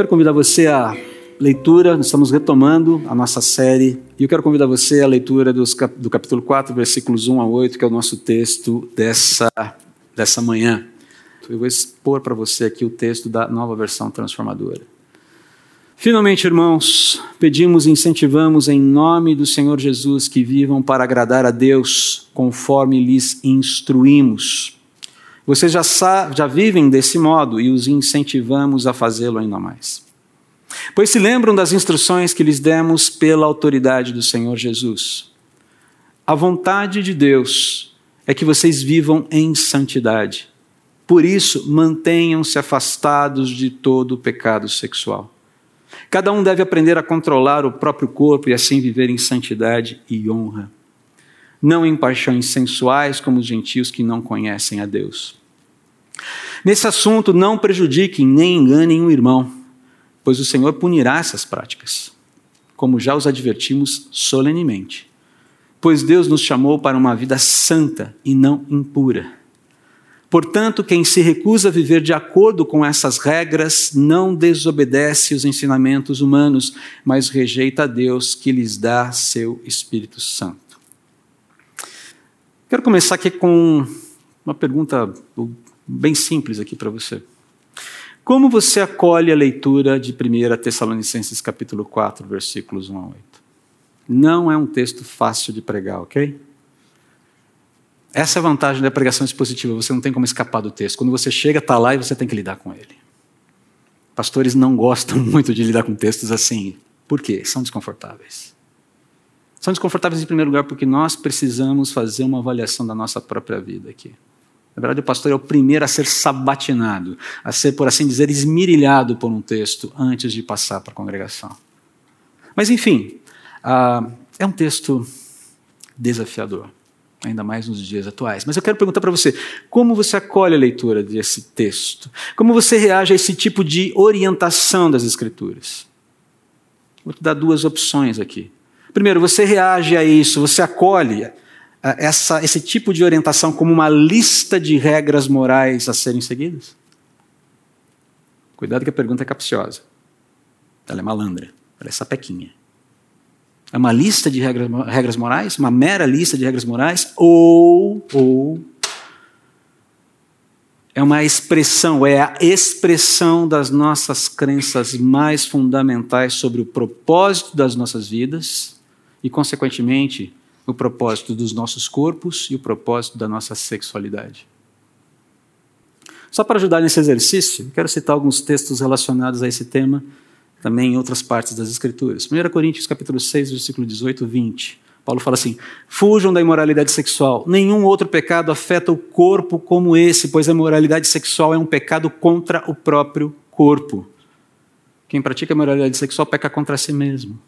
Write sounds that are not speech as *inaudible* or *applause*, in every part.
quero convidar você a leitura, nós estamos retomando a nossa série, e eu quero convidar você à leitura dos, do capítulo 4, versículos 1 a 8, que é o nosso texto dessa, dessa manhã. Eu vou expor para você aqui o texto da nova versão transformadora. Finalmente, irmãos, pedimos e incentivamos em nome do Senhor Jesus que vivam para agradar a Deus, conforme lhes instruímos. Vocês já, já vivem desse modo e os incentivamos a fazê-lo ainda mais. Pois se lembram das instruções que lhes demos pela autoridade do Senhor Jesus. A vontade de Deus é que vocês vivam em santidade. Por isso, mantenham-se afastados de todo o pecado sexual. Cada um deve aprender a controlar o próprio corpo e assim viver em santidade e honra. Não em paixões sensuais como os gentios que não conhecem a Deus. Nesse assunto, não prejudiquem nem enganem o irmão pois o Senhor punirá essas práticas, como já os advertimos solenemente. Pois Deus nos chamou para uma vida santa e não impura. Portanto, quem se recusa a viver de acordo com essas regras não desobedece os ensinamentos humanos, mas rejeita a Deus que lhes dá seu Espírito Santo. Quero começar aqui com uma pergunta bem simples aqui para você. Como você acolhe a leitura de 1 Tessalonicenses capítulo 4, versículos 1 a 8? Não é um texto fácil de pregar, ok? Essa é a vantagem da pregação expositiva, você não tem como escapar do texto. Quando você chega, está lá e você tem que lidar com ele. Pastores não gostam *laughs* muito de lidar com textos assim. Por quê? São desconfortáveis. São desconfortáveis em primeiro lugar porque nós precisamos fazer uma avaliação da nossa própria vida aqui. Na verdade, o pastor é o primeiro a ser sabatinado, a ser, por assim dizer, esmirilhado por um texto antes de passar para a congregação. Mas, enfim, uh, é um texto desafiador, ainda mais nos dias atuais. Mas eu quero perguntar para você: como você acolhe a leitura desse texto? Como você reage a esse tipo de orientação das Escrituras? Vou te dar duas opções aqui. Primeiro, você reage a isso, você acolhe essa, esse tipo de orientação como uma lista de regras morais a serem seguidas? Cuidado que a pergunta é capciosa. Ela é malandra, ela é sapequinha. É uma lista de regras, regras morais, uma mera lista de regras morais, ou, ou é uma expressão, é a expressão das nossas crenças mais fundamentais sobre o propósito das nossas vidas e, consequentemente, o propósito dos nossos corpos e o propósito da nossa sexualidade. Só para ajudar nesse exercício, quero citar alguns textos relacionados a esse tema, também em outras partes das Escrituras. 1 Coríntios capítulo 6, versículo 18 e 20. Paulo fala assim: Fujam da imoralidade sexual. Nenhum outro pecado afeta o corpo como esse, pois a imoralidade sexual é um pecado contra o próprio corpo. Quem pratica a imoralidade sexual peca contra si mesmo.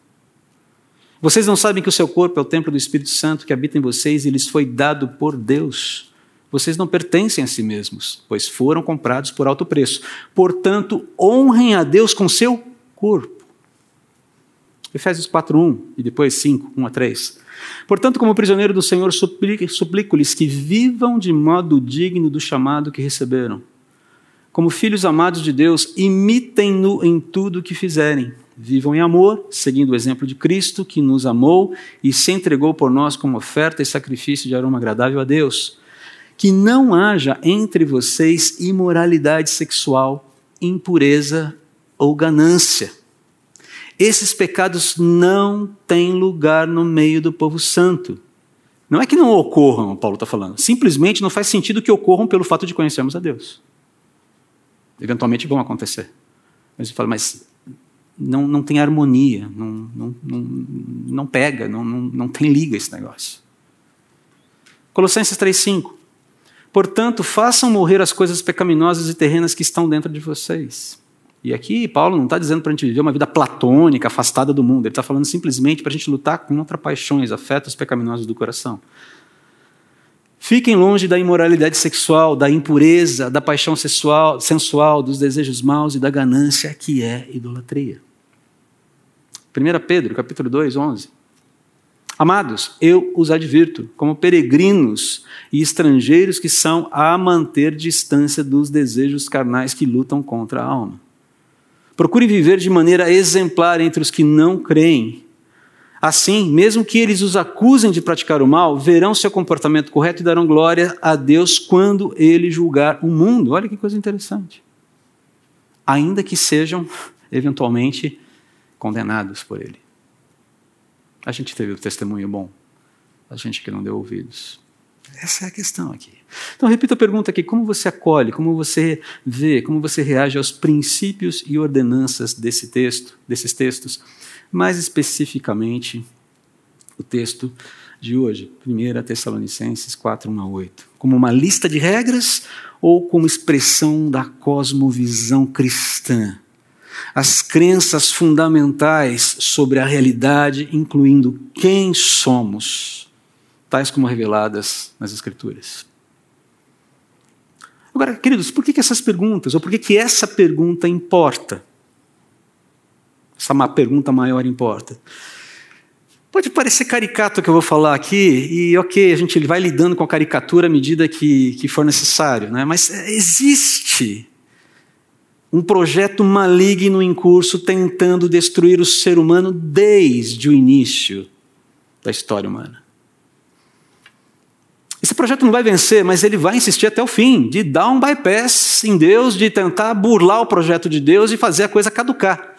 Vocês não sabem que o seu corpo é o templo do Espírito Santo que habita em vocês e lhes foi dado por Deus? Vocês não pertencem a si mesmos, pois foram comprados por alto preço. Portanto, honrem a Deus com seu corpo. Efésios 4:1 e depois 5, 1 a 3. Portanto, como prisioneiro do Senhor, suplico-lhes que vivam de modo digno do chamado que receberam. Como filhos amados de Deus, imitem-no em tudo o que fizerem Vivam em amor, seguindo o exemplo de Cristo, que nos amou e se entregou por nós como oferta e sacrifício de aroma agradável a Deus. Que não haja entre vocês imoralidade sexual, impureza ou ganância. Esses pecados não têm lugar no meio do povo santo. Não é que não ocorram, Paulo está falando. Simplesmente não faz sentido que ocorram pelo fato de conhecermos a Deus. Eventualmente vão acontecer. Mas ele fala, mas não, não tem harmonia, não, não, não, não pega, não, não, não tem liga esse negócio. Colossenses 3,5. Portanto, façam morrer as coisas pecaminosas e terrenas que estão dentro de vocês. E aqui Paulo não está dizendo para a gente viver uma vida platônica, afastada do mundo. Ele está falando simplesmente para a gente lutar contra paixões, afetos pecaminosos do coração. Fiquem longe da imoralidade sexual, da impureza, da paixão sexual, sensual, dos desejos maus e da ganância, que é idolatria. 1 Pedro, capítulo 2, 11. Amados, eu os advirto, como peregrinos e estrangeiros que são, a manter distância dos desejos carnais que lutam contra a alma. Procurem viver de maneira exemplar entre os que não creem. Assim, mesmo que eles os acusem de praticar o mal, verão seu comportamento correto e darão glória a Deus quando ele julgar o mundo. Olha que coisa interessante. Ainda que sejam, eventualmente, condenados por ele. A gente teve o testemunho bom, a gente que não deu ouvidos. Essa é a questão aqui. Então, repito a pergunta aqui: como você acolhe, como você vê, como você reage aos princípios e ordenanças desse texto, desses textos? Mais especificamente, o texto de hoje, 1 Tessalonicenses 4, 1 a 8. Como uma lista de regras ou como expressão da cosmovisão cristã? As crenças fundamentais sobre a realidade, incluindo quem somos tais como reveladas nas Escrituras. Agora, queridos, por que, essas perguntas, ou por que, essa pergunta importa? Essa pergunta maior importa. Pode parecer caricato o que eu vou falar aqui, e ok, a gente vai lidando com a caricatura à medida que, que for necessário, né? mas existe um projeto maligno em curso tentando destruir o ser humano desde o início da história humana. Esse projeto não vai vencer, mas ele vai insistir até o fim, de dar um bypass em Deus, de tentar burlar o projeto de Deus e fazer a coisa caducar.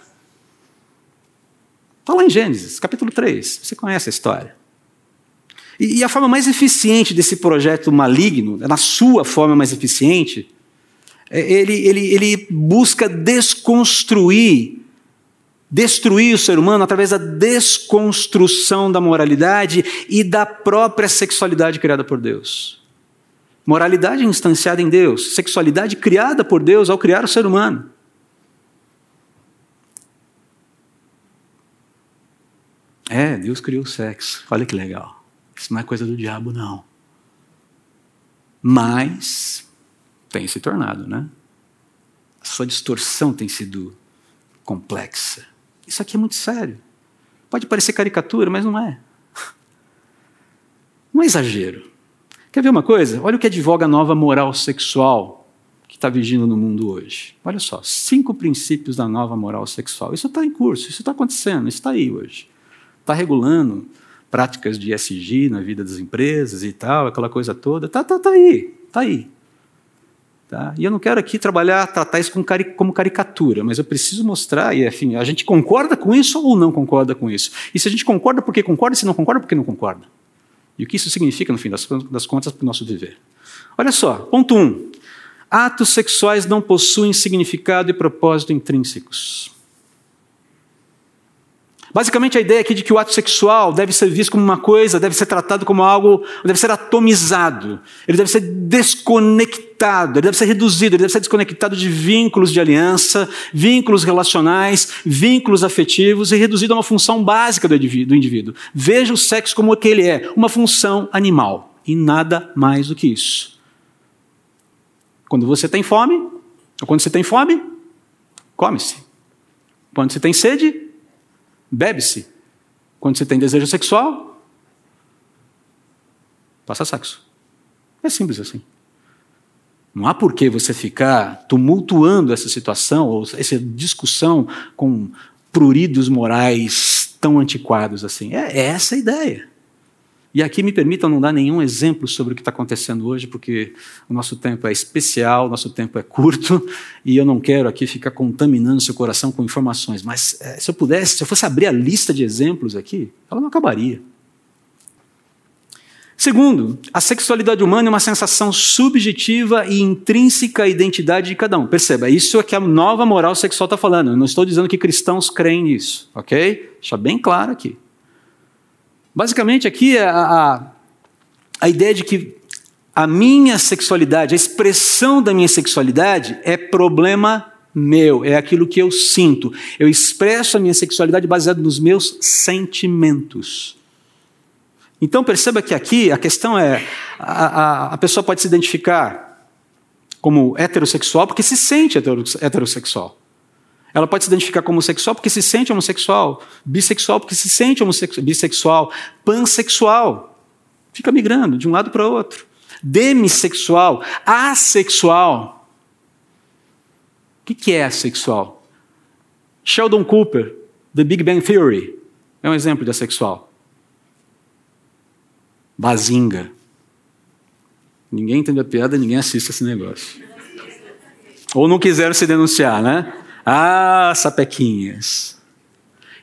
Está lá em Gênesis, capítulo 3, você conhece a história. E, e a forma mais eficiente desse projeto maligno, na sua forma mais eficiente, é, ele, ele, ele busca desconstruir destruir o ser humano através da desconstrução da moralidade e da própria sexualidade criada por Deus. Moralidade instanciada em Deus, sexualidade criada por Deus ao criar o ser humano. É, Deus criou o sexo. Olha que legal. Isso não é coisa do diabo, não. Mas tem se tornado, né? A sua distorção tem sido complexa. Isso aqui é muito sério. Pode parecer caricatura, mas não é. Não é exagero. Quer ver uma coisa? Olha o que advoga a nova moral sexual que está vigindo no mundo hoje. Olha só, cinco princípios da nova moral sexual. Isso está em curso, isso está acontecendo, isso está aí hoje. Está regulando práticas de SG na vida das empresas e tal, aquela coisa toda. Está tá, tá aí, está aí. Tá? E eu não quero aqui trabalhar, tratar isso como, cari como caricatura, mas eu preciso mostrar, e enfim, a gente concorda com isso ou não concorda com isso? E se a gente concorda, por que concorda? E se não concorda, por que não concorda? E o que isso significa, no fim das, das contas, para o nosso viver? Olha só, ponto 1. Um, atos sexuais não possuem significado e propósito intrínsecos. Basicamente, a ideia aqui de que o ato sexual deve ser visto como uma coisa, deve ser tratado como algo, deve ser atomizado, ele deve ser desconectado, ele deve ser reduzido, ele deve ser desconectado de vínculos de aliança, vínculos relacionais, vínculos afetivos e reduzido a uma função básica do indivíduo. Veja o sexo como o que ele é, uma função animal e nada mais do que isso. Quando você tem fome, ou quando você tem fome, come-se. Quando você tem sede, Bebe-se. Quando você tem desejo sexual, passa sexo. É simples assim. Não há por que você ficar tumultuando essa situação ou essa discussão com pruridos morais tão antiquados assim. É, é essa a ideia. E aqui me permitam não dar nenhum exemplo sobre o que está acontecendo hoje, porque o nosso tempo é especial, o nosso tempo é curto, e eu não quero aqui ficar contaminando seu coração com informações. Mas é, se eu pudesse, se eu fosse abrir a lista de exemplos aqui, ela não acabaria. Segundo, a sexualidade humana é uma sensação subjetiva e intrínseca à identidade de cada um. Perceba, isso é que a nova moral sexual está falando. Eu não estou dizendo que cristãos creem nisso, ok? Deixa bem claro aqui. Basicamente, aqui é a, a, a ideia de que a minha sexualidade, a expressão da minha sexualidade é problema meu, é aquilo que eu sinto. Eu expresso a minha sexualidade baseada nos meus sentimentos. Então perceba que aqui a questão é: a, a, a pessoa pode se identificar como heterossexual porque se sente heterossexual. Ela pode se identificar como homossexual porque se sente homossexual, bissexual porque se sente bissexual, pansexual. Fica migrando de um lado para o outro. Demissexual, assexual. O que é assexual? Sheldon Cooper, The Big Bang Theory, é um exemplo de assexual. Bazinga. Ninguém entende a piada, ninguém assiste esse negócio. Ou não quiseram se denunciar, né? Ah, sapequinhas.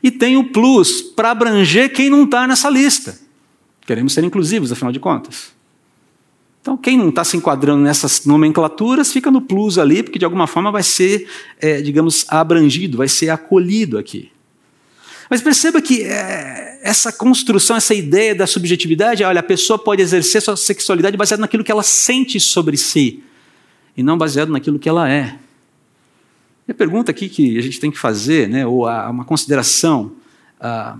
E tem o plus para abranger quem não está nessa lista. Queremos ser inclusivos, afinal de contas. Então, quem não está se enquadrando nessas nomenclaturas fica no plus ali, porque de alguma forma vai ser, é, digamos, abrangido, vai ser acolhido aqui. Mas perceba que é, essa construção, essa ideia da subjetividade, olha, a pessoa pode exercer sua sexualidade baseada naquilo que ela sente sobre si, e não baseado naquilo que ela é. A pergunta aqui que a gente tem que fazer, né, ou a, uma consideração ah,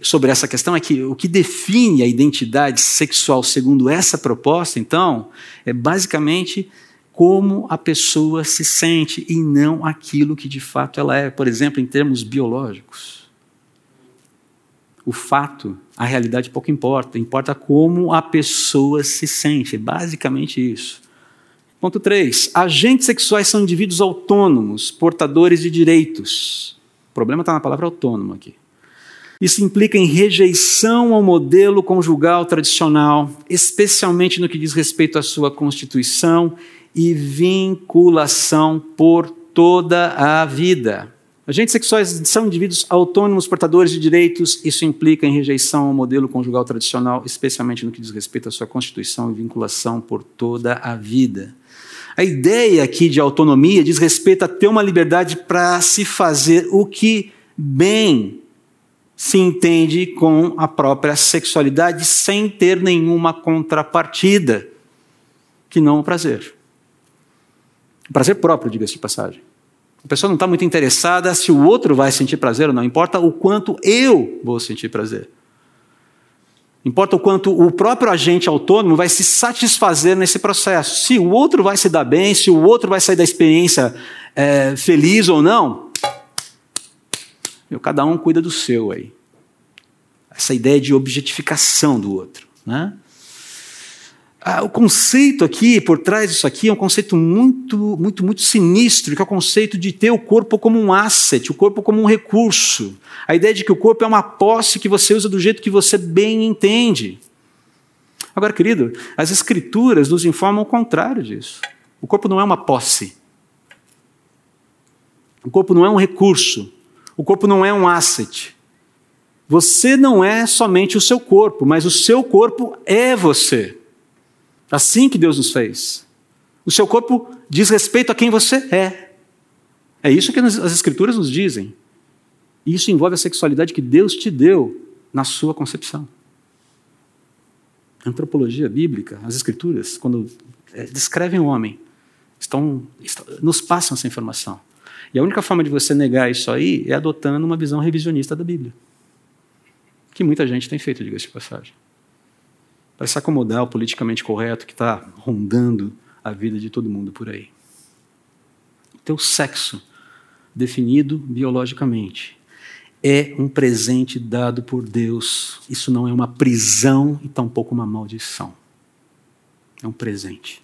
sobre essa questão é que o que define a identidade sexual segundo essa proposta, então, é basicamente como a pessoa se sente e não aquilo que de fato ela é, por exemplo, em termos biológicos. O fato, a realidade pouco importa, importa como a pessoa se sente, é basicamente isso. Ponto 3. Agentes sexuais são indivíduos autônomos, portadores de direitos. O problema está na palavra autônomo aqui. Isso implica em rejeição ao modelo conjugal tradicional, especialmente no que diz respeito à sua constituição e vinculação por toda a vida. Agentes sexuais são indivíduos autônomos, portadores de direitos. Isso implica em rejeição ao modelo conjugal tradicional, especialmente no que diz respeito à sua constituição e vinculação por toda a vida. A ideia aqui de autonomia diz respeito a ter uma liberdade para se fazer o que bem se entende com a própria sexualidade sem ter nenhuma contrapartida que não o prazer. O prazer próprio, diga-se de passagem. A pessoa não está muito interessada se o outro vai sentir prazer ou não, importa o quanto eu vou sentir prazer. Importa o quanto o próprio agente autônomo vai se satisfazer nesse processo. Se o outro vai se dar bem, se o outro vai sair da experiência é, feliz ou não, meu, cada um cuida do seu aí. Essa ideia de objetificação do outro. Né? Ah, o conceito aqui, por trás disso aqui, é um conceito muito, muito, muito sinistro, que é o conceito de ter o corpo como um asset, o corpo como um recurso. A ideia de que o corpo é uma posse que você usa do jeito que você bem entende. Agora, querido, as escrituras nos informam o contrário disso. O corpo não é uma posse. O corpo não é um recurso. O corpo não é um asset. Você não é somente o seu corpo, mas o seu corpo é você. Assim que Deus nos fez. O seu corpo diz respeito a quem você é. É isso que as Escrituras nos dizem. E isso envolve a sexualidade que Deus te deu na sua concepção. Antropologia bíblica, as Escrituras, quando é, descrevem o homem, estão, nos passam essa informação. E a única forma de você negar isso aí é adotando uma visão revisionista da Bíblia. Que muita gente tem feito, diga-se de passagem. Para se acomodar ao politicamente correto que está rondando a vida de todo mundo por aí. Teu sexo, definido biologicamente, é um presente dado por Deus. Isso não é uma prisão e tampouco uma maldição. É um presente.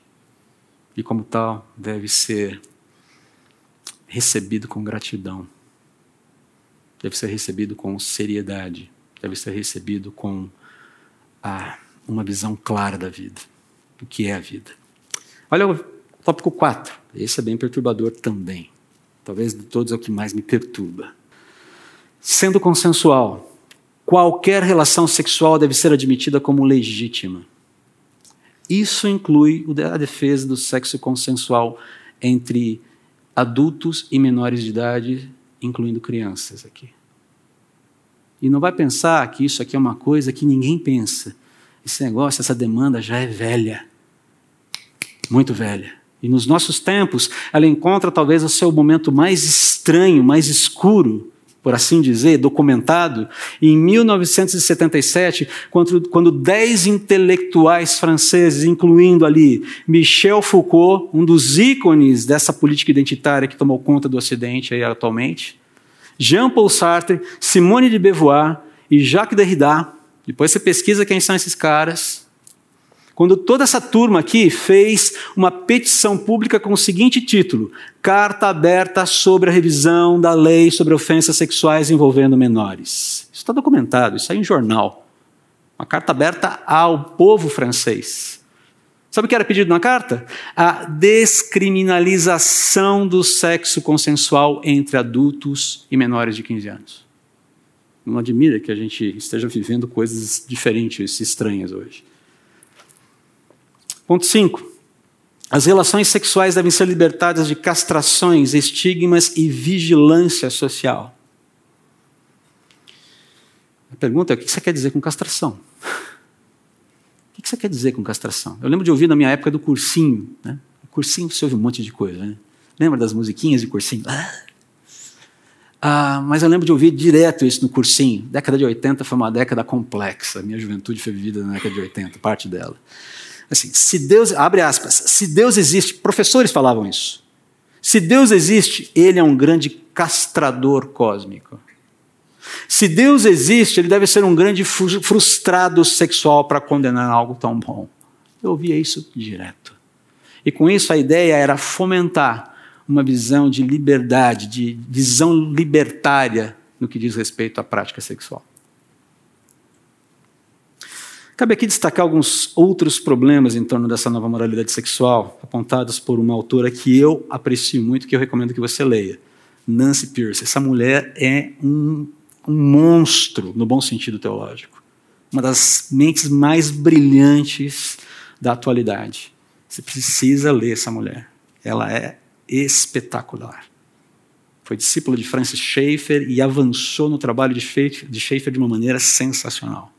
E como tal, deve ser recebido com gratidão, deve ser recebido com seriedade, deve ser recebido com ah, uma visão clara da vida, do que é a vida. Olha o tópico 4, esse é bem perturbador também. Talvez de todos é o que mais me perturba. Sendo consensual, qualquer relação sexual deve ser admitida como legítima. Isso inclui a defesa do sexo consensual entre adultos e menores de idade, incluindo crianças aqui. E não vai pensar que isso aqui é uma coisa que ninguém pensa. Esse negócio, essa demanda já é velha. Muito velha. E nos nossos tempos, ela encontra talvez o seu momento mais estranho, mais escuro, por assim dizer, documentado, em 1977, quando, dez intelectuais franceses, incluindo ali Michel Foucault, um dos ícones dessa política identitária que tomou conta do Ocidente aí atualmente, Jean-Paul Sartre, Simone de Beauvoir e Jacques Derrida, depois você pesquisa quem são esses caras, quando toda essa turma aqui fez uma petição pública com o seguinte título: Carta aberta sobre a revisão da lei sobre ofensas sexuais envolvendo menores. Isso está documentado, isso aí em jornal. Uma carta aberta ao povo francês. Sabe o que era pedido na carta? A descriminalização do sexo consensual entre adultos e menores de 15 anos. Não admira que a gente esteja vivendo coisas diferentes, estranhas hoje. Ponto 5. As relações sexuais devem ser libertadas de castrações, estigmas e vigilância social. A pergunta é: o que você quer dizer com castração? *laughs* O que você quer dizer com castração? Eu lembro de ouvir na minha época do cursinho. Né? O cursinho você ouve um monte de coisa. Né? Lembra das musiquinhas de cursinho? Ah! Ah, mas eu lembro de ouvir direto isso no cursinho. Década de 80 foi uma década complexa. Minha juventude foi vivida na década de 80, parte dela. Assim, se Deus, abre aspas, se Deus existe, professores falavam isso. Se Deus existe, ele é um grande castrador cósmico. Se Deus existe, ele deve ser um grande frustrado sexual para condenar algo tão bom. Eu ouvia isso direto. E com isso a ideia era fomentar uma visão de liberdade, de visão libertária no que diz respeito à prática sexual. Cabe aqui destacar alguns outros problemas em torno dessa nova moralidade sexual, apontados por uma autora que eu aprecio muito, que eu recomendo que você leia, Nancy Pierce. Essa mulher é um, um monstro, no bom sentido teológico. Uma das mentes mais brilhantes da atualidade. Você precisa ler essa mulher. Ela é espetacular. Foi discípula de Francis Schaeffer e avançou no trabalho de Schaeffer de uma maneira sensacional.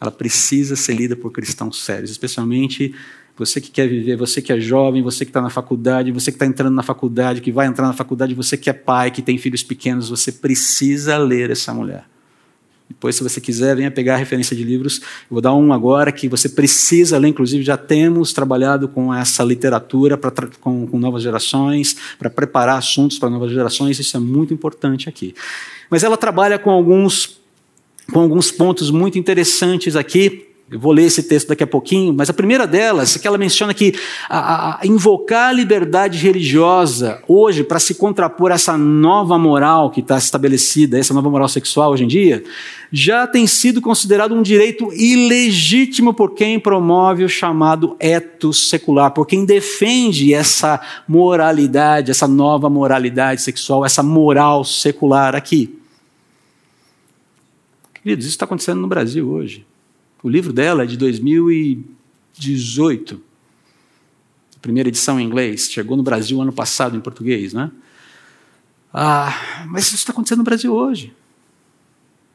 Ela precisa ser lida por cristãos sérios, especialmente você que quer viver, você que é jovem, você que está na faculdade, você que está entrando na faculdade, que vai entrar na faculdade, você que é pai, que tem filhos pequenos, você precisa ler essa mulher. Depois, se você quiser, venha pegar a referência de livros. Eu vou dar um agora que você precisa ler. Inclusive, já temos trabalhado com essa literatura pra, com, com novas gerações, para preparar assuntos para novas gerações. Isso é muito importante aqui. Mas ela trabalha com alguns com alguns pontos muito interessantes aqui. Eu vou ler esse texto daqui a pouquinho, mas a primeira delas é que ela menciona que a, a invocar a liberdade religiosa hoje para se contrapor a essa nova moral que está estabelecida, essa nova moral sexual hoje em dia, já tem sido considerado um direito ilegítimo por quem promove o chamado etos secular, por quem defende essa moralidade, essa nova moralidade sexual, essa moral secular aqui. Queridos, isso está acontecendo no Brasil hoje. O livro dela é de 2018. Primeira edição em inglês. Chegou no Brasil ano passado em português, né? Ah, mas isso está acontecendo no Brasil hoje.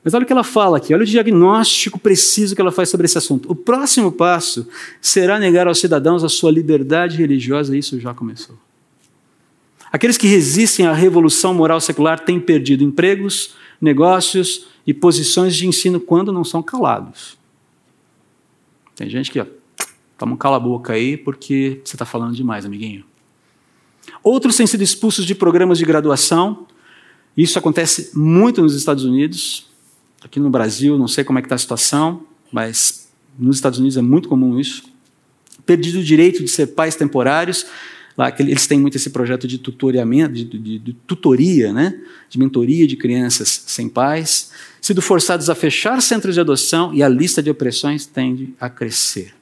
Mas olha o que ela fala aqui, olha o diagnóstico preciso que ela faz sobre esse assunto. O próximo passo será negar aos cidadãos a sua liberdade religiosa, e isso já começou. Aqueles que resistem à revolução moral secular têm perdido empregos, negócios e posições de ensino quando não são calados. Tem gente que, ó, toma um cala-boca aí porque você está falando demais, amiguinho. Outros têm sido expulsos de programas de graduação. Isso acontece muito nos Estados Unidos. Aqui no Brasil, não sei como é que está a situação, mas nos Estados Unidos é muito comum isso. Perdido o direito de ser pais temporários Lá eles têm muito esse projeto de tutoriamento, de, de, de, tutoria, né? de mentoria de crianças sem pais, sido forçados a fechar centros de adoção e a lista de opressões tende a crescer.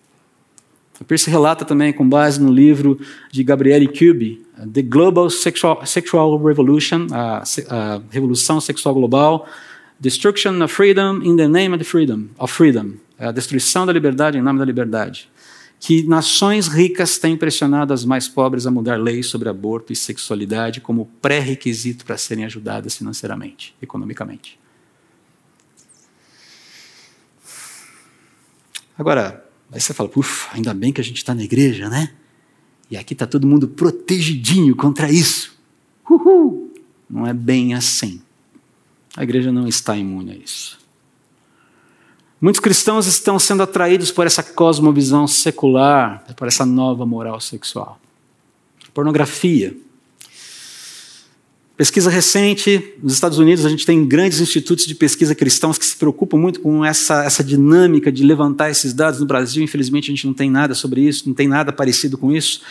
A Pierce relata também, com base no livro de Gabriele Kubi, The Global Sexual, Sexual Revolution, a, a, Revolução Sexual Global, Destruction of Freedom in the Name of Freedom, of Freedom, a destruição da liberdade em nome da liberdade que nações ricas têm pressionado as mais pobres a mudar leis sobre aborto e sexualidade como pré-requisito para serem ajudadas financeiramente, economicamente. Agora, aí você fala, ufa, ainda bem que a gente está na igreja, né? E aqui está todo mundo protegidinho contra isso. Uhul! Não é bem assim. A igreja não está imune a isso. Muitos cristãos estão sendo atraídos por essa cosmovisão secular, por essa nova moral sexual. Pornografia. Pesquisa recente, nos Estados Unidos, a gente tem grandes institutos de pesquisa cristãos que se preocupam muito com essa, essa dinâmica de levantar esses dados. No Brasil, infelizmente, a gente não tem nada sobre isso, não tem nada parecido com isso.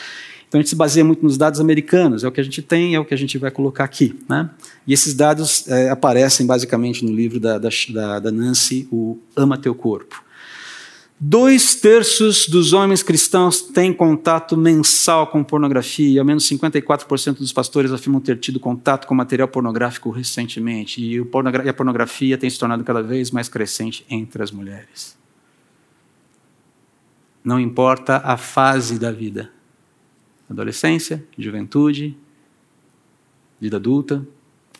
Então a gente se baseia muito nos dados americanos, é o que a gente tem, é o que a gente vai colocar aqui. Né? E esses dados é, aparecem basicamente no livro da, da, da Nancy, o Ama Teu Corpo. Dois terços dos homens cristãos têm contato mensal com pornografia, e ao menos 54% dos pastores afirmam ter tido contato com material pornográfico recentemente. E a pornografia tem se tornado cada vez mais crescente entre as mulheres. Não importa a fase da vida adolescência, juventude, vida adulta,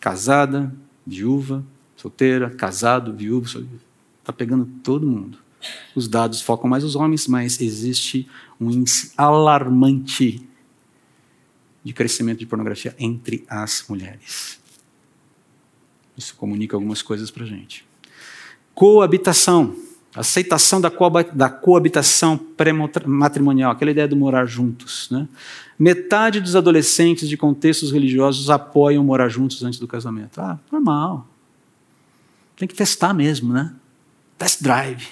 casada, viúva, solteira, casado, viúvo, está pegando todo mundo. Os dados focam mais os homens, mas existe um índice alarmante de crescimento de pornografia entre as mulheres. Isso comunica algumas coisas para a gente. Coabitação. Aceitação da, coabitação pré-matrimonial, aquela ideia de morar juntos. Né? Metade dos adolescentes de contextos religiosos apoiam morar juntos antes do casamento. Ah, normal. Tem que testar mesmo, né? Test drive.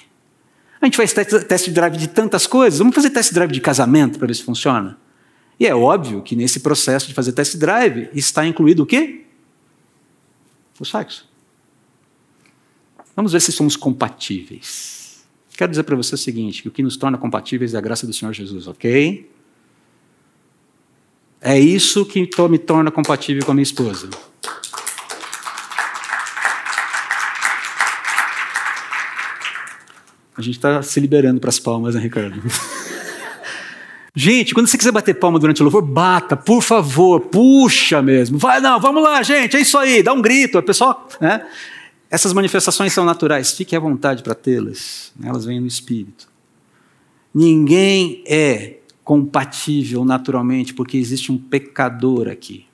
A gente faz test drive de tantas coisas, vamos fazer test drive de casamento para ver se funciona. E é óbvio que nesse processo de fazer test drive está incluído o quê? O sexo. Vamos ver se somos compatíveis. Quero dizer para você o seguinte: que o que nos torna compatíveis é a graça do Senhor Jesus, ok? É isso que me torna compatível com a minha esposa. A gente está se liberando para as palmas, né, Ricardo? *laughs* gente, quando você quiser bater palma durante o louvor, bata, por favor, puxa mesmo. Vai, não, vamos lá, gente, é isso aí, dá um grito. A pessoa, né? Essas manifestações são naturais, fique à vontade para tê-las, elas vêm no espírito. Ninguém é compatível naturalmente porque existe um pecador aqui.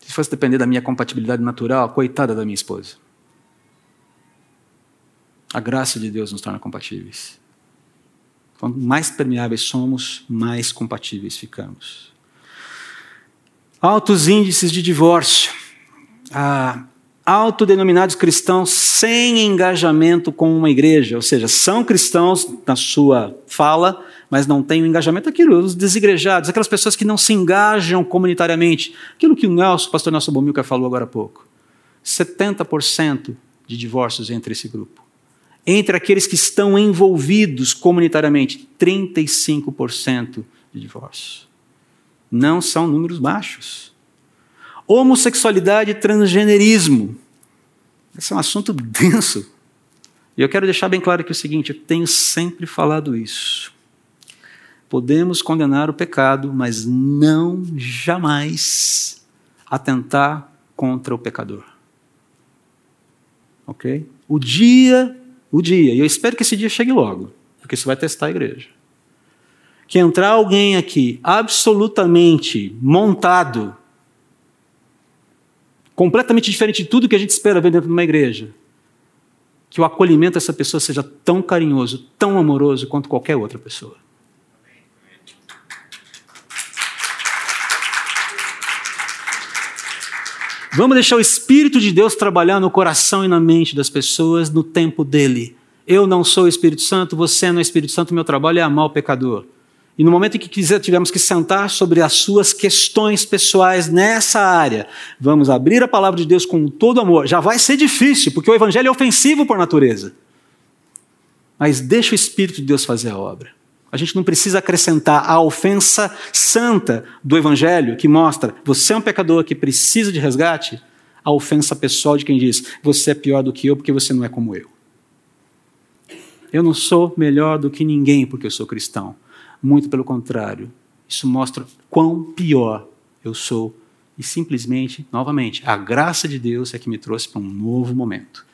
Se fosse depender da minha compatibilidade natural, coitada da minha esposa. A graça de Deus nos torna compatíveis. Quanto mais permeáveis somos, mais compatíveis ficamos. Altos índices de divórcio. Ah, autodenominados cristãos sem engajamento com uma igreja, ou seja, são cristãos na sua fala, mas não têm o um engajamento aquilo, os desigrejados, aquelas pessoas que não se engajam comunitariamente. Aquilo que o Nelson, o pastor Nelson Bomilcar falou agora há pouco. 70% de divórcios entre esse grupo. Entre aqueles que estão envolvidos comunitariamente, 35% de divórcios. Não são números baixos homossexualidade e transgenerismo. Esse é um assunto denso. E eu quero deixar bem claro aqui o seguinte: eu tenho sempre falado isso. Podemos condenar o pecado, mas não jamais atentar contra o pecador. Ok? O dia, o dia, e eu espero que esse dia chegue logo, porque isso vai testar a igreja. Que entrar alguém aqui absolutamente montado completamente diferente de tudo que a gente espera ver dentro de uma igreja. Que o acolhimento dessa pessoa seja tão carinhoso, tão amoroso quanto qualquer outra pessoa. Vamos deixar o Espírito de Deus trabalhar no coração e na mente das pessoas no tempo dele. Eu não sou o Espírito Santo, você não é o Espírito Santo, meu trabalho é amar o pecador. E no momento em que quiser, tivermos que sentar sobre as suas questões pessoais nessa área, vamos abrir a palavra de Deus com todo amor. Já vai ser difícil, porque o evangelho é ofensivo por natureza. Mas deixa o Espírito de Deus fazer a obra. A gente não precisa acrescentar a ofensa santa do evangelho, que mostra você é um pecador que precisa de resgate, a ofensa pessoal de quem diz você é pior do que eu porque você não é como eu. Eu não sou melhor do que ninguém porque eu sou cristão. Muito pelo contrário. Isso mostra quão pior eu sou. E simplesmente, novamente, a graça de Deus é que me trouxe para um novo momento.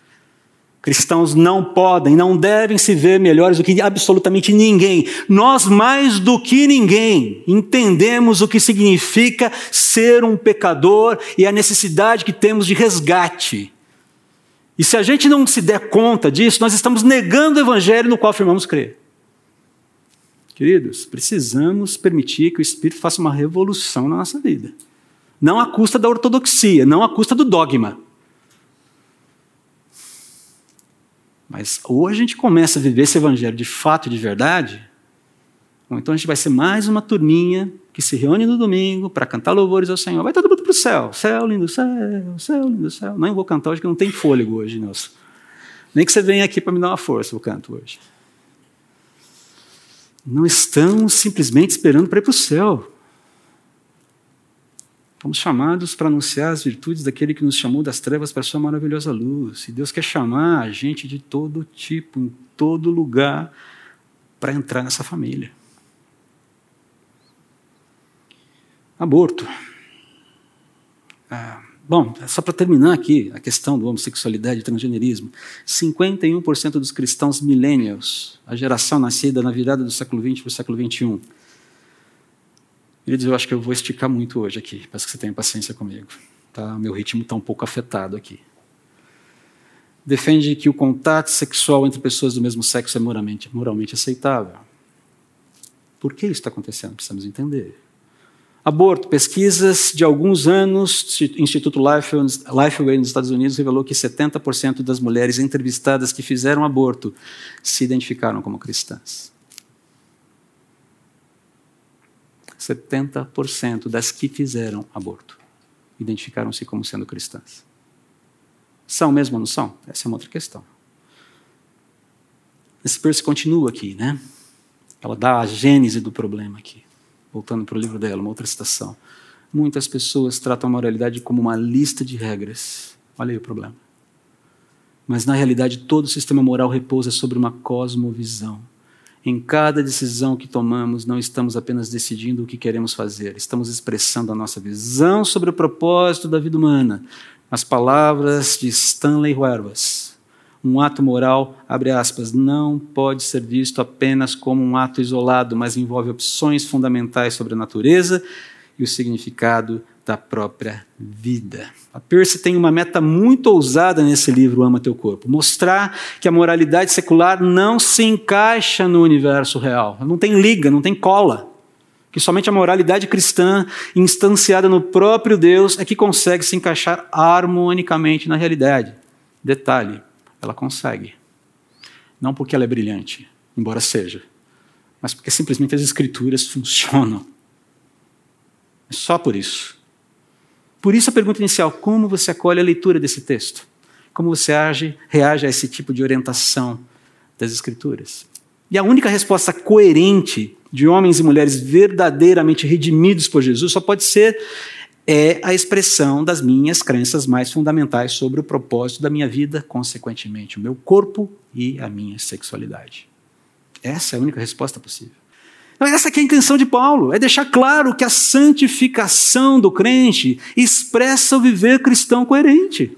Cristãos não podem, não devem se ver melhores do que absolutamente ninguém. Nós, mais do que ninguém, entendemos o que significa ser um pecador e a necessidade que temos de resgate. E se a gente não se der conta disso, nós estamos negando o evangelho no qual afirmamos crer. Queridos, precisamos permitir que o Espírito faça uma revolução na nossa vida. Não à custa da ortodoxia, não à custa do dogma. Mas ou a gente começa a viver esse evangelho de fato e de verdade, ou então a gente vai ser mais uma turminha que se reúne no domingo para cantar louvores ao Senhor. Vai todo mundo para o céu. Céu, lindo céu, céu, lindo céu. Não vou cantar hoje que não tem fôlego hoje, Nelson. Nem que você venha aqui para me dar uma força, eu canto hoje. Não estamos simplesmente esperando para ir para o céu. Fomos chamados para anunciar as virtudes daquele que nos chamou das trevas para a sua maravilhosa luz. E Deus quer chamar a gente de todo tipo, em todo lugar, para entrar nessa família. Aborto. Ah, bom, só para terminar aqui a questão do homossexualidade e transgenerismo. 51% dos cristãos millennials, a geração nascida na virada do século XX para o século XXI. Queridos, eu acho que eu vou esticar muito hoje aqui, peço que você tenha paciência comigo. Tá? Meu ritmo está um pouco afetado aqui. Defende que o contato sexual entre pessoas do mesmo sexo é moralmente, moralmente aceitável. Por que isso está acontecendo? Precisamos entender. Aborto. Pesquisas de alguns anos, Instituto Lifeway nos Estados Unidos revelou que 70% das mulheres entrevistadas que fizeram aborto se identificaram como cristãs. 70% das que fizeram aborto identificaram-se como sendo cristãs. São mesmo ou não são? Essa é uma outra questão. Esse Percy continua aqui, né? Ela dá a gênese do problema aqui voltando para o livro dela, uma outra citação. Muitas pessoas tratam a moralidade como uma lista de regras. Olha aí o problema. Mas na realidade, todo o sistema moral repousa sobre uma cosmovisão. Em cada decisão que tomamos, não estamos apenas decidindo o que queremos fazer, estamos expressando a nossa visão sobre o propósito da vida humana. As palavras de Stanley Huervas um ato moral, abre aspas, não pode ser visto apenas como um ato isolado, mas envolve opções fundamentais sobre a natureza e o significado da própria vida. A Percy tem uma meta muito ousada nesse livro Ama Teu Corpo, mostrar que a moralidade secular não se encaixa no universo real, não tem liga, não tem cola. Que somente a moralidade cristã, instanciada no próprio Deus, é que consegue se encaixar harmonicamente na realidade. Detalhe: ela consegue. Não porque ela é brilhante, embora seja, mas porque simplesmente as escrituras funcionam. É só por isso. Por isso a pergunta inicial: como você acolhe a leitura desse texto? Como você age, reage a esse tipo de orientação das escrituras? E a única resposta coerente de homens e mulheres verdadeiramente redimidos por Jesus só pode ser é a expressão das minhas crenças mais fundamentais sobre o propósito da minha vida, consequentemente, o meu corpo e a minha sexualidade. Essa é a única resposta possível. Então, essa é a intenção de Paulo, é deixar claro que a santificação do crente expressa o viver cristão coerente.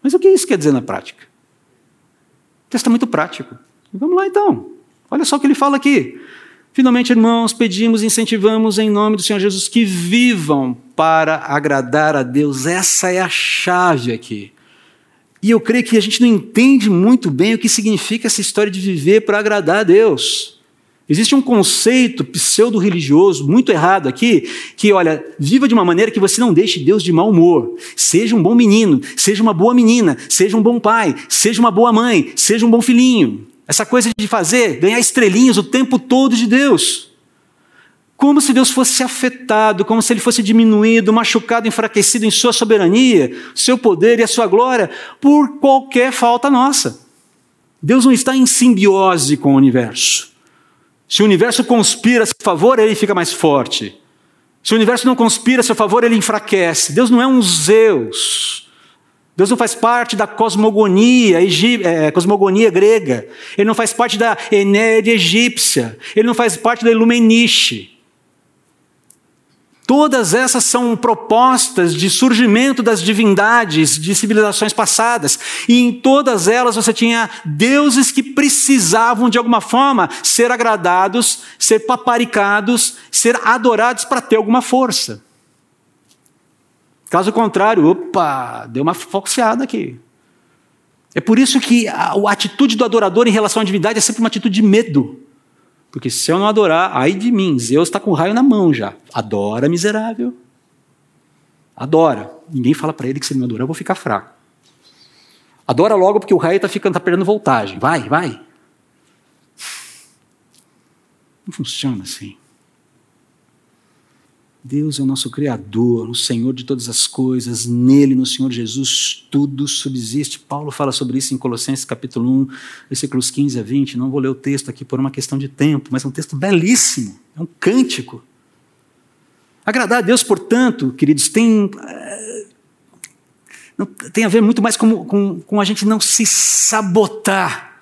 Mas o que isso quer dizer na prática? O texto é muito prático. Vamos lá então. Olha só o que ele fala aqui. Finalmente, irmãos, pedimos e incentivamos em nome do Senhor Jesus que vivam para agradar a Deus. Essa é a chave aqui. E eu creio que a gente não entende muito bem o que significa essa história de viver para agradar a Deus. Existe um conceito pseudo-religioso muito errado aqui, que, olha, viva de uma maneira que você não deixe Deus de mau humor. Seja um bom menino, seja uma boa menina, seja um bom pai, seja uma boa mãe, seja um bom filhinho. Essa coisa de fazer, ganhar estrelinhas o tempo todo de Deus. Como se Deus fosse afetado, como se ele fosse diminuído, machucado, enfraquecido em sua soberania, seu poder e a sua glória, por qualquer falta nossa. Deus não está em simbiose com o universo. Se o universo conspira a seu favor, ele fica mais forte. Se o universo não conspira a seu favor, ele enfraquece. Deus não é um Zeus Deus não faz parte da cosmogonia, é, cosmogonia grega. Ele não faz parte da Enéide egípcia. Ele não faz parte da Ilumeniche. Todas essas são propostas de surgimento das divindades de civilizações passadas. E em todas elas você tinha deuses que precisavam, de alguma forma, ser agradados, ser paparicados, ser adorados para ter alguma força. Caso contrário, opa, deu uma falseada aqui. É por isso que a, a atitude do adorador em relação à divindade é sempre uma atitude de medo. Porque se eu não adorar, ai de mim, Zeus está com o raio na mão já. Adora, miserável. Adora. Ninguém fala para ele que se ele não adorar, eu vou ficar fraco. Adora logo porque o raio está ficando, tá perdendo voltagem. Vai, vai. Não funciona assim. Deus é o nosso Criador, o Senhor de todas as coisas, nele, no Senhor Jesus, tudo subsiste. Paulo fala sobre isso em Colossenses capítulo 1, versículos 15 a 20. Não vou ler o texto aqui por uma questão de tempo, mas é um texto belíssimo, é um cântico. Agradar a Deus, portanto, queridos, tem, eh, tem a ver muito mais com, com, com a gente não se sabotar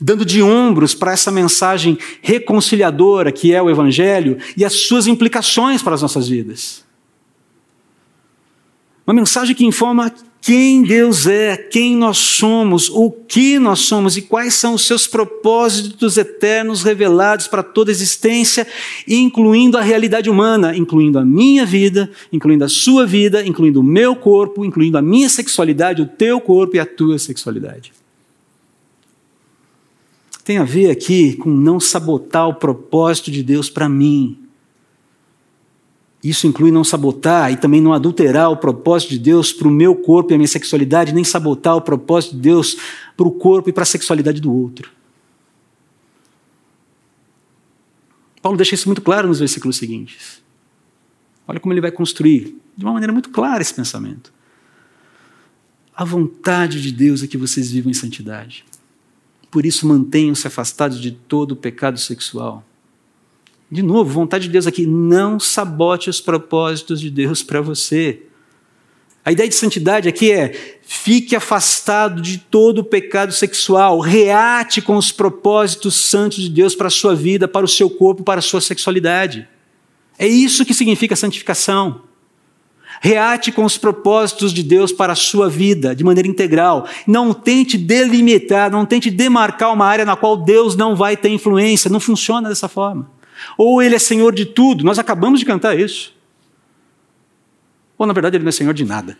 dando de ombros para essa mensagem reconciliadora que é o Evangelho e as suas implicações para as nossas vidas. Uma mensagem que informa quem Deus é, quem nós somos, o que nós somos e quais são os seus propósitos eternos revelados para toda a existência, incluindo a realidade humana, incluindo a minha vida, incluindo a sua vida, incluindo o meu corpo, incluindo a minha sexualidade, o teu corpo e a tua sexualidade tem a ver aqui com não sabotar o propósito de Deus para mim. Isso inclui não sabotar e também não adulterar o propósito de Deus para o meu corpo e a minha sexualidade, nem sabotar o propósito de Deus para o corpo e para a sexualidade do outro. Paulo deixa isso muito claro nos versículos seguintes. Olha como ele vai construir de uma maneira muito clara esse pensamento. A vontade de Deus é que vocês vivam em santidade. Por isso, mantenham-se afastados de todo o pecado sexual. De novo, vontade de Deus aqui, não sabote os propósitos de Deus para você. A ideia de santidade aqui é fique afastado de todo o pecado sexual, reate com os propósitos santos de Deus para a sua vida, para o seu corpo, para a sua sexualidade. É isso que significa santificação. Reate com os propósitos de Deus para a sua vida de maneira integral. Não tente delimitar, não tente demarcar uma área na qual Deus não vai ter influência. Não funciona dessa forma. Ou Ele é Senhor de tudo, nós acabamos de cantar isso. Ou na verdade Ele não é Senhor de nada.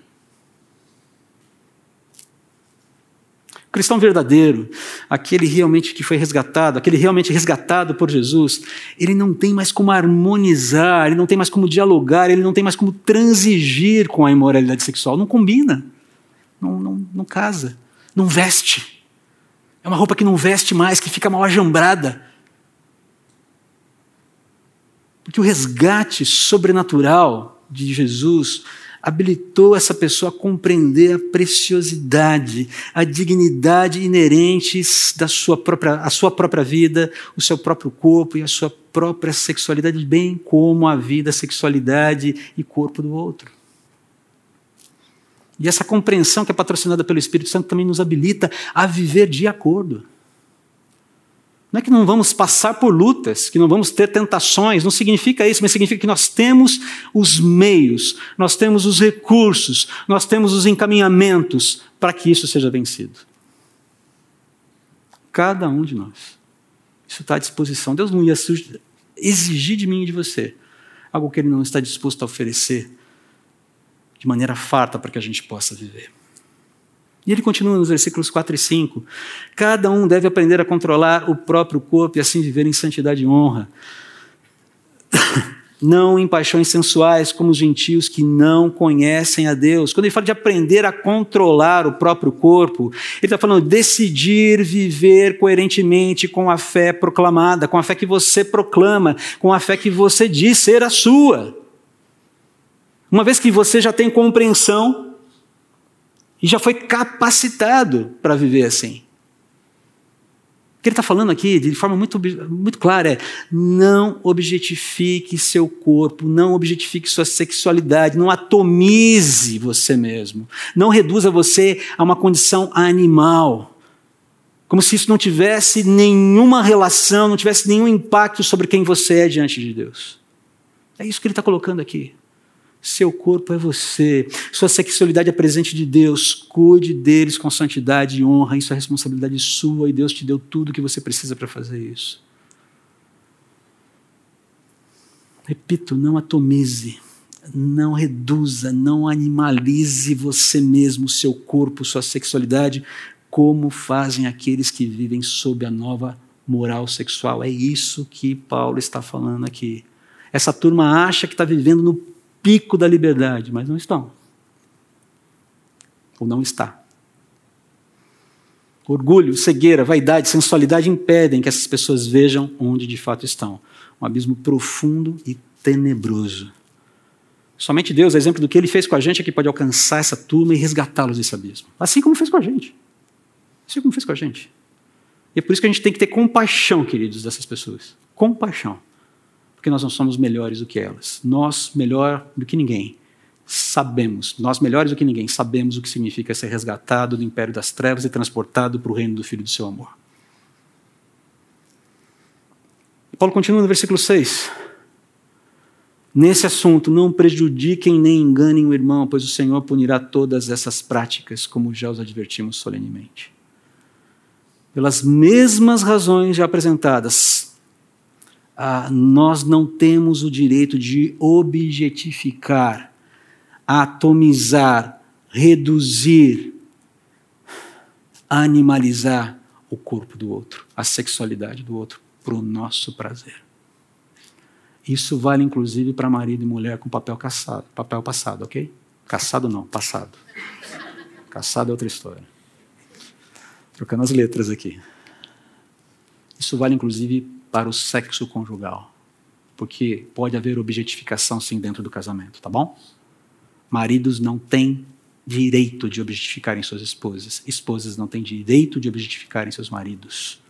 O cristão verdadeiro, aquele realmente que foi resgatado, aquele realmente resgatado por Jesus, ele não tem mais como harmonizar, ele não tem mais como dialogar, ele não tem mais como transigir com a imoralidade sexual. Não combina, não, não, não casa, não veste. É uma roupa que não veste mais, que fica mal ajambrada. Porque o resgate sobrenatural de Jesus habilitou essa pessoa a compreender a preciosidade, a dignidade inerentes da sua própria, a sua própria vida, o seu próprio corpo e a sua própria sexualidade, bem como a vida, a sexualidade e corpo do outro. E essa compreensão que é patrocinada pelo Espírito Santo também nos habilita a viver de acordo. Não é que não vamos passar por lutas, que não vamos ter tentações, não significa isso, mas significa que nós temos os meios, nós temos os recursos, nós temos os encaminhamentos para que isso seja vencido. Cada um de nós. Isso está à disposição. Deus não ia exigir de mim e de você algo que Ele não está disposto a oferecer de maneira farta para que a gente possa viver. E ele continua nos versículos 4 e 5. Cada um deve aprender a controlar o próprio corpo e assim viver em santidade e honra. *laughs* Não em paixões sensuais, como os gentios que não conhecem a Deus. Quando ele fala de aprender a controlar o próprio corpo, ele está falando de decidir viver coerentemente com a fé proclamada, com a fé que você proclama, com a fé que você diz ser a sua. Uma vez que você já tem compreensão e já foi capacitado para viver assim. O que ele está falando aqui, de forma muito, muito clara, é: não objetifique seu corpo, não objetifique sua sexualidade, não atomize você mesmo, não reduza você a uma condição animal, como se isso não tivesse nenhuma relação, não tivesse nenhum impacto sobre quem você é diante de Deus. É isso que ele está colocando aqui. Seu corpo é você. Sua sexualidade é presente de Deus. Cuide deles com santidade e honra. Isso é responsabilidade sua e Deus te deu tudo o que você precisa para fazer isso. Repito, não atomize, não reduza, não animalize você mesmo, seu corpo, sua sexualidade, como fazem aqueles que vivem sob a nova moral sexual. É isso que Paulo está falando aqui. Essa turma acha que está vivendo no pico da liberdade, mas não estão. Ou não está. Orgulho, cegueira, vaidade, sensualidade impedem que essas pessoas vejam onde de fato estão. Um abismo profundo e tenebroso. Somente Deus, exemplo do que ele fez com a gente, é que pode alcançar essa turma e resgatá-los desse abismo. Assim como fez com a gente. Assim como fez com a gente. E é por isso que a gente tem que ter compaixão, queridos, dessas pessoas. Compaixão. Porque nós não somos melhores do que elas. Nós, melhor do que ninguém, sabemos, nós melhores do que ninguém, sabemos o que significa ser resgatado do império das trevas e transportado para o reino do Filho do seu amor. Paulo continua no versículo 6. Nesse assunto, não prejudiquem nem enganem o irmão, pois o Senhor punirá todas essas práticas, como já os advertimos solenemente. Pelas mesmas razões já apresentadas, ah, nós não temos o direito de objetificar, atomizar, reduzir, animalizar o corpo do outro, a sexualidade do outro, para o nosso prazer. Isso vale inclusive para marido e mulher com papel caçado, papel passado, ok? Caçado não, passado. Caçado é outra história. Trocando as letras aqui. Isso vale inclusive para o sexo conjugal. Porque pode haver objetificação sim dentro do casamento, tá bom? Maridos não têm direito de objetificarem suas esposas. Esposas não têm direito de objetificarem seus maridos.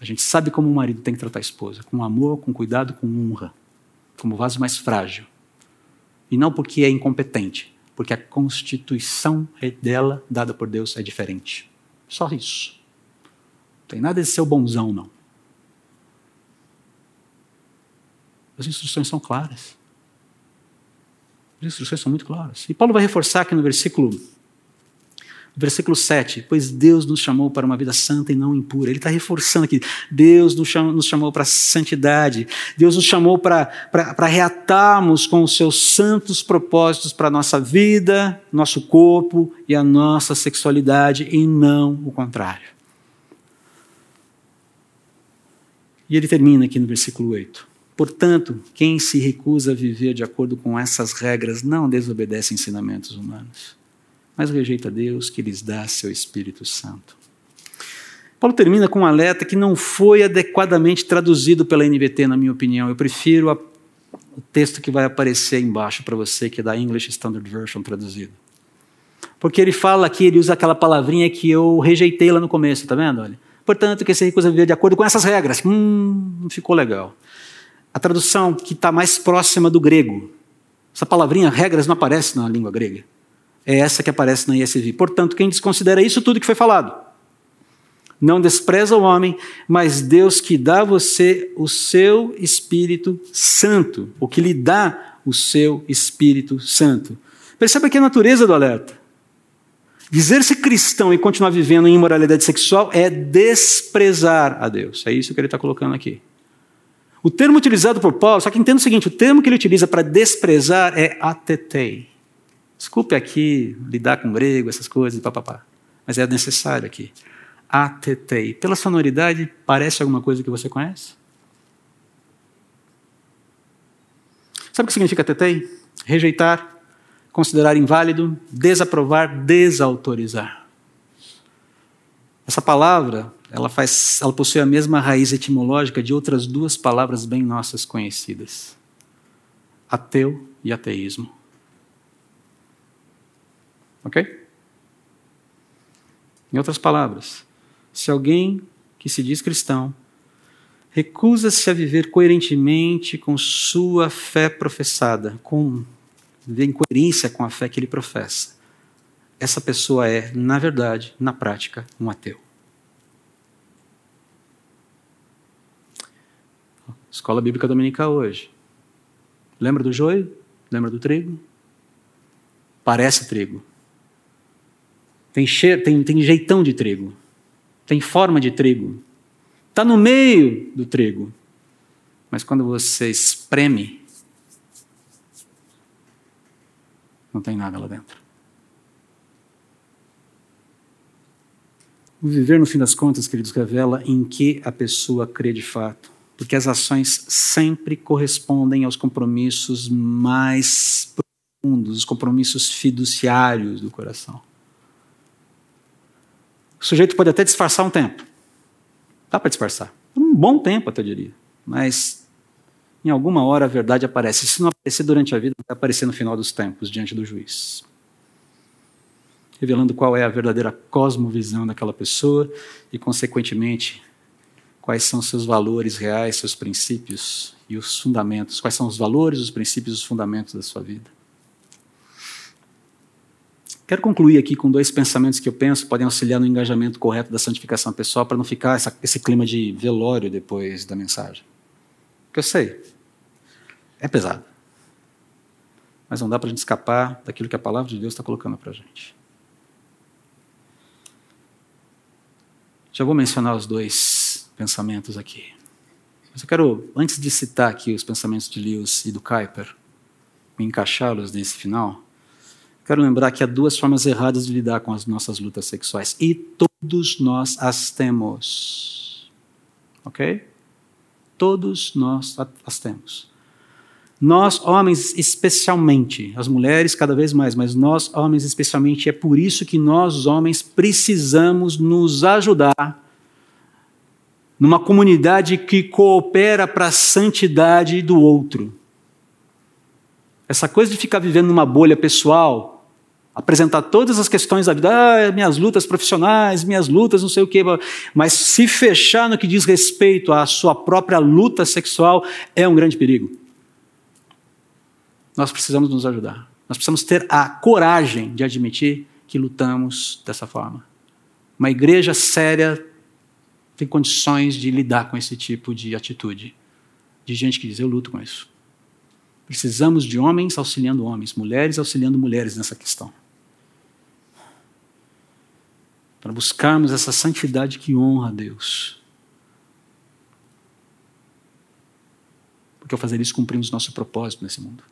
A gente sabe como o marido tem que tratar a esposa, com amor, com cuidado, com honra, como vaso mais frágil. E não porque é incompetente, porque a constituição dela, dada por Deus, é diferente. Só isso. Não tem nada de ser o bonzão, não. As instruções são claras. As instruções são muito claras. E Paulo vai reforçar aqui no versículo Versículo 7, pois Deus nos chamou para uma vida santa e não impura. Ele está reforçando aqui. Deus nos chamou, nos chamou para santidade. Deus nos chamou para, para, para reatarmos com os seus santos propósitos para a nossa vida, nosso corpo e a nossa sexualidade, e não o contrário. E ele termina aqui no versículo 8. Portanto, quem se recusa a viver de acordo com essas regras não desobedece ensinamentos humanos mas rejeita Deus que lhes dá seu Espírito Santo. Paulo termina com um alerta que não foi adequadamente traduzido pela NVT, na minha opinião. Eu prefiro a, o texto que vai aparecer embaixo para você, que é da English Standard Version traduzido. Porque ele fala aqui, ele usa aquela palavrinha que eu rejeitei lá no começo, tá vendo? Olha. Portanto, que se recusa a viver de acordo com essas regras. Hum, não ficou legal. A tradução que está mais próxima do grego. Essa palavrinha, regras, não aparece na língua grega. É essa que aparece na ESV. Portanto, quem desconsidera isso tudo que foi falado, não despreza o homem, mas Deus que dá a você o seu Espírito Santo, o que lhe dá o seu Espírito Santo. Perceba aqui a natureza do alerta. Dizer-se cristão e continuar vivendo em imoralidade sexual é desprezar a Deus. É isso que ele está colocando aqui. O termo utilizado por Paulo, só que entenda o seguinte: o termo que ele utiliza para desprezar é atetei. Desculpe aqui lidar com grego, essas coisas, papapá. Mas é necessário aqui. ATTI. Pela sonoridade, parece alguma coisa que você conhece? Sabe o que significa ATTI? Rejeitar, considerar inválido, desaprovar, desautorizar. Essa palavra, ela, faz, ela possui a mesma raiz etimológica de outras duas palavras bem nossas conhecidas: ateu e ateísmo. Ok? Em outras palavras, se alguém que se diz cristão recusa-se a viver coerentemente com sua fé professada, com em coerência com a fé que ele professa, essa pessoa é, na verdade, na prática, um ateu. Escola Bíblica Dominical hoje. Lembra do joio? Lembra do trigo? Parece trigo. Tem, cheiro, tem, tem jeitão de trigo. Tem forma de trigo. Está no meio do trigo. Mas quando você espreme, não tem nada lá dentro. O viver, no fim das contas, queridos, revela em que a pessoa crê de fato. Porque as ações sempre correspondem aos compromissos mais profundos, os compromissos fiduciários do coração. O sujeito pode até disfarçar um tempo. Dá para disfarçar. Um bom tempo, até eu diria. Mas em alguma hora a verdade aparece. Se não aparecer durante a vida, vai aparecer no final dos tempos, diante do juiz. Revelando qual é a verdadeira cosmovisão daquela pessoa e, consequentemente, quais são seus valores reais, seus princípios e os fundamentos. Quais são os valores, os princípios e os fundamentos da sua vida. Quero concluir aqui com dois pensamentos que eu penso podem auxiliar no engajamento correto da santificação pessoal para não ficar essa, esse clima de velório depois da mensagem. Porque eu sei, é pesado. Mas não dá para a gente escapar daquilo que a palavra de Deus está colocando para a gente. Já vou mencionar os dois pensamentos aqui. Mas eu quero, antes de citar aqui os pensamentos de Lewis e do Kuyper, encaixá-los nesse final, Quero lembrar que há duas formas erradas de lidar com as nossas lutas sexuais. E todos nós as temos. Ok? Todos nós as temos. Nós, homens, especialmente, as mulheres cada vez mais, mas nós, homens, especialmente, é por isso que nós, homens, precisamos nos ajudar numa comunidade que coopera para a santidade do outro. Essa coisa de ficar vivendo numa bolha pessoal, apresentar todas as questões da vida, ah, minhas lutas profissionais, minhas lutas, não sei o quê, mas se fechar no que diz respeito à sua própria luta sexual é um grande perigo. Nós precisamos nos ajudar. Nós precisamos ter a coragem de admitir que lutamos dessa forma. Uma igreja séria tem condições de lidar com esse tipo de atitude. De gente que diz, eu luto com isso. Precisamos de homens auxiliando homens, mulheres auxiliando mulheres nessa questão. Para buscarmos essa santidade que honra a Deus. Porque ao fazer isso cumprimos nosso propósito nesse mundo.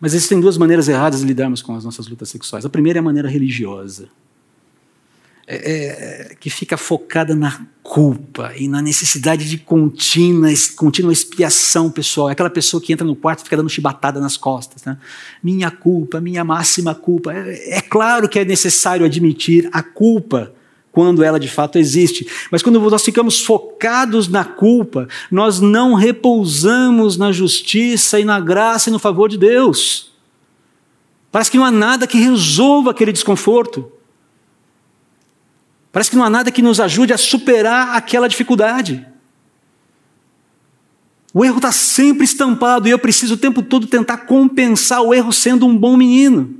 Mas existem duas maneiras erradas de lidarmos com as nossas lutas sexuais. A primeira é a maneira religiosa é, é, que fica focada na culpa e na necessidade de contínua, contínua expiação pessoal. É aquela pessoa que entra no quarto e fica dando chibatada nas costas. Né? Minha culpa, minha máxima culpa. É, é claro que é necessário admitir a culpa quando ela de fato existe. Mas quando nós ficamos focados na culpa, nós não repousamos na justiça e na graça e no favor de Deus. Parece que não há nada que resolva aquele desconforto. Parece que não há nada que nos ajude a superar aquela dificuldade. O erro está sempre estampado e eu preciso o tempo todo tentar compensar o erro sendo um bom menino.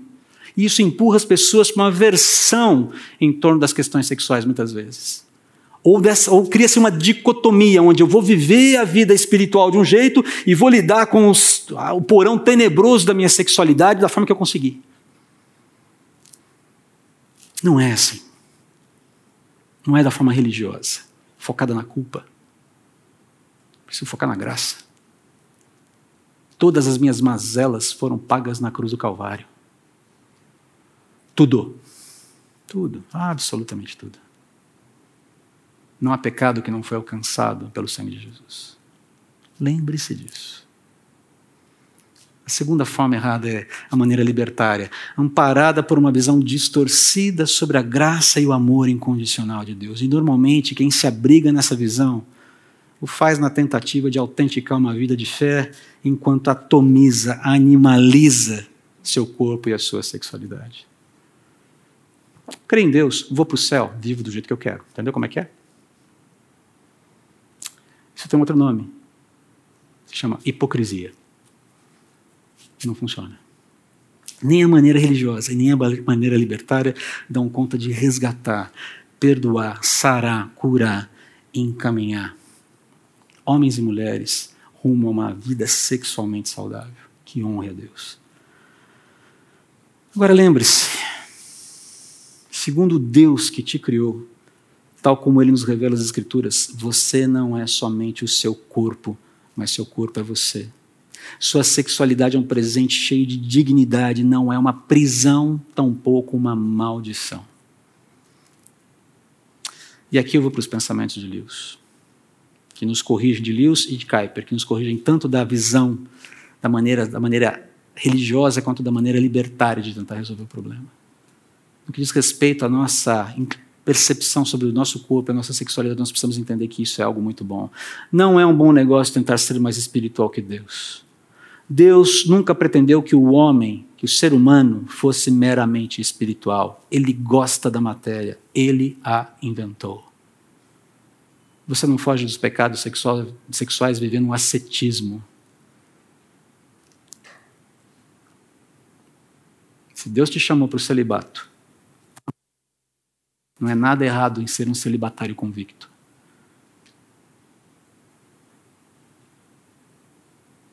E isso empurra as pessoas para uma aversão em torno das questões sexuais, muitas vezes. Ou, ou cria-se uma dicotomia, onde eu vou viver a vida espiritual de um jeito e vou lidar com os, o porão tenebroso da minha sexualidade da forma que eu conseguir. Não é assim. Não é da forma religiosa, focada na culpa. Preciso focar na graça. Todas as minhas mazelas foram pagas na cruz do Calvário. Tudo. Tudo. Absolutamente tudo. Não há pecado que não foi alcançado pelo sangue de Jesus. Lembre-se disso. A segunda forma errada é a maneira libertária, amparada por uma visão distorcida sobre a graça e o amor incondicional de Deus. E normalmente quem se abriga nessa visão o faz na tentativa de autenticar uma vida de fé enquanto atomiza, animaliza seu corpo e a sua sexualidade. Creio em Deus, vou para o céu, vivo do jeito que eu quero. Entendeu como é que é? Isso tem um outro nome. Se chama hipocrisia não funciona. Nem a maneira religiosa e nem a maneira libertária dão conta de resgatar, perdoar, sarar, curar, encaminhar homens e mulheres rumo a uma vida sexualmente saudável, que honre a Deus. Agora lembre-se, segundo Deus que te criou, tal como ele nos revela as Escrituras, você não é somente o seu corpo, mas seu corpo é você. Sua sexualidade é um presente cheio de dignidade, não é uma prisão, tampouco uma maldição. E aqui eu vou para os pensamentos de Lewis, que nos corrigem de Lewis e de Kuyper, que nos corrigem tanto da visão, da maneira, da maneira religiosa quanto da maneira libertária de tentar resolver o problema. No que diz respeito à nossa percepção sobre o nosso corpo, a nossa sexualidade, nós precisamos entender que isso é algo muito bom. Não é um bom negócio tentar ser mais espiritual que Deus. Deus nunca pretendeu que o homem, que o ser humano, fosse meramente espiritual. Ele gosta da matéria, ele a inventou. Você não foge dos pecados sexuais vivendo um ascetismo. Se Deus te chamou para o celibato, não é nada errado em ser um celibatário convicto.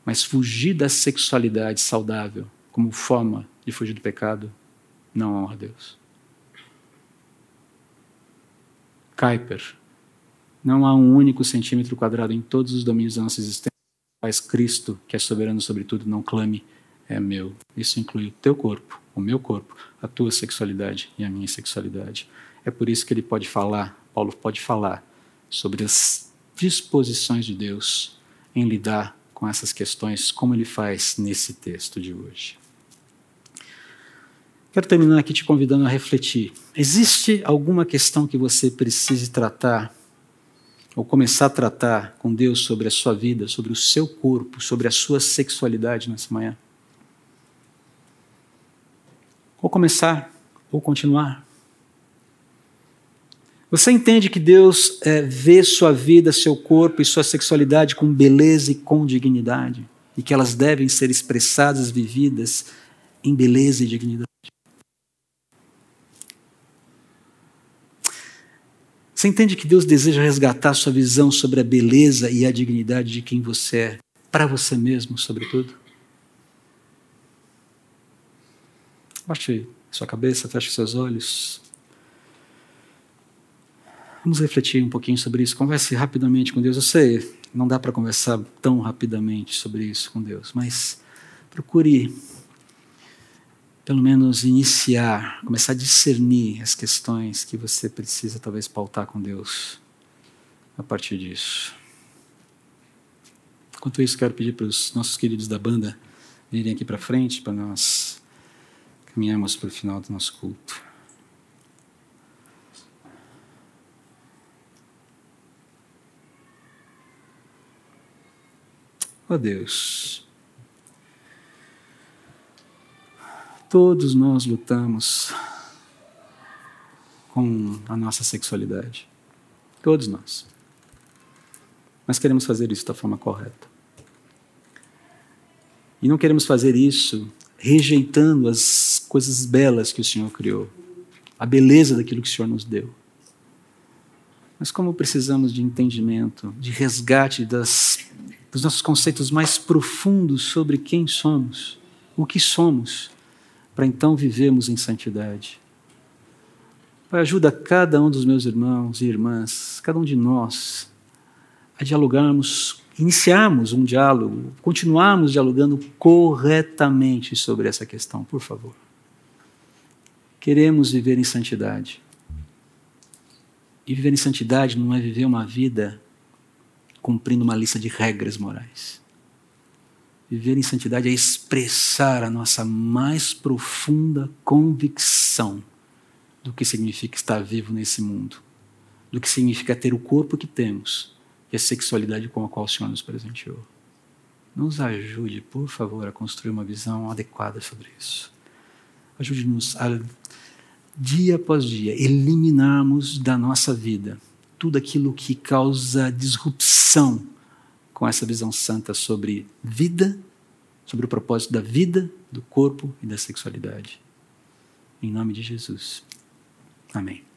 Mas fugir da sexualidade saudável como forma de fugir do pecado não honra a Deus. Kuiper. Não há um único centímetro quadrado em todos os domínios da nossa existência. Faz Cristo, que é soberano sobre tudo, não clame, é meu. Isso inclui o teu corpo, o meu corpo, a tua sexualidade e a minha sexualidade. É por isso que ele pode falar, Paulo pode falar sobre as disposições de Deus em lidar com essas questões, como ele faz nesse texto de hoje. Quero terminar aqui te convidando a refletir. Existe alguma questão que você precise tratar, ou começar a tratar com Deus sobre a sua vida, sobre o seu corpo, sobre a sua sexualidade nessa manhã? Ou começar, ou continuar? Você entende que Deus é, vê sua vida, seu corpo e sua sexualidade com beleza e com dignidade, e que elas devem ser expressadas, vividas em beleza e dignidade? Você entende que Deus deseja resgatar sua visão sobre a beleza e a dignidade de quem você é, para você mesmo, sobretudo? Baixe sua cabeça, feche seus olhos. Vamos refletir um pouquinho sobre isso. Converse rapidamente com Deus. Eu sei, não dá para conversar tão rapidamente sobre isso com Deus, mas procure pelo menos iniciar, começar a discernir as questões que você precisa talvez pautar com Deus a partir disso. Enquanto isso, quero pedir para os nossos queridos da banda virem aqui para frente para nós caminharmos para o final do nosso culto. Oh Deus, todos nós lutamos com a nossa sexualidade. Todos nós. Mas queremos fazer isso da forma correta. E não queremos fazer isso rejeitando as coisas belas que o Senhor criou, a beleza daquilo que o Senhor nos deu. Mas como precisamos de entendimento, de resgate das dos nossos conceitos mais profundos sobre quem somos, o que somos, para então vivermos em santidade. Pai, ajuda cada um dos meus irmãos e irmãs, cada um de nós, a dialogarmos, iniciarmos um diálogo, continuarmos dialogando corretamente sobre essa questão, por favor. Queremos viver em santidade. E viver em santidade não é viver uma vida cumprindo uma lista de regras morais. Viver em santidade é expressar a nossa mais profunda convicção do que significa estar vivo nesse mundo, do que significa ter o corpo que temos e a sexualidade com a qual o Senhor nos presenteou. Nos ajude, por favor, a construir uma visão adequada sobre isso. Ajude-nos a, dia após dia, eliminarmos da nossa vida tudo aquilo que causa disrupção com essa visão santa sobre vida, sobre o propósito da vida, do corpo e da sexualidade. Em nome de Jesus. Amém.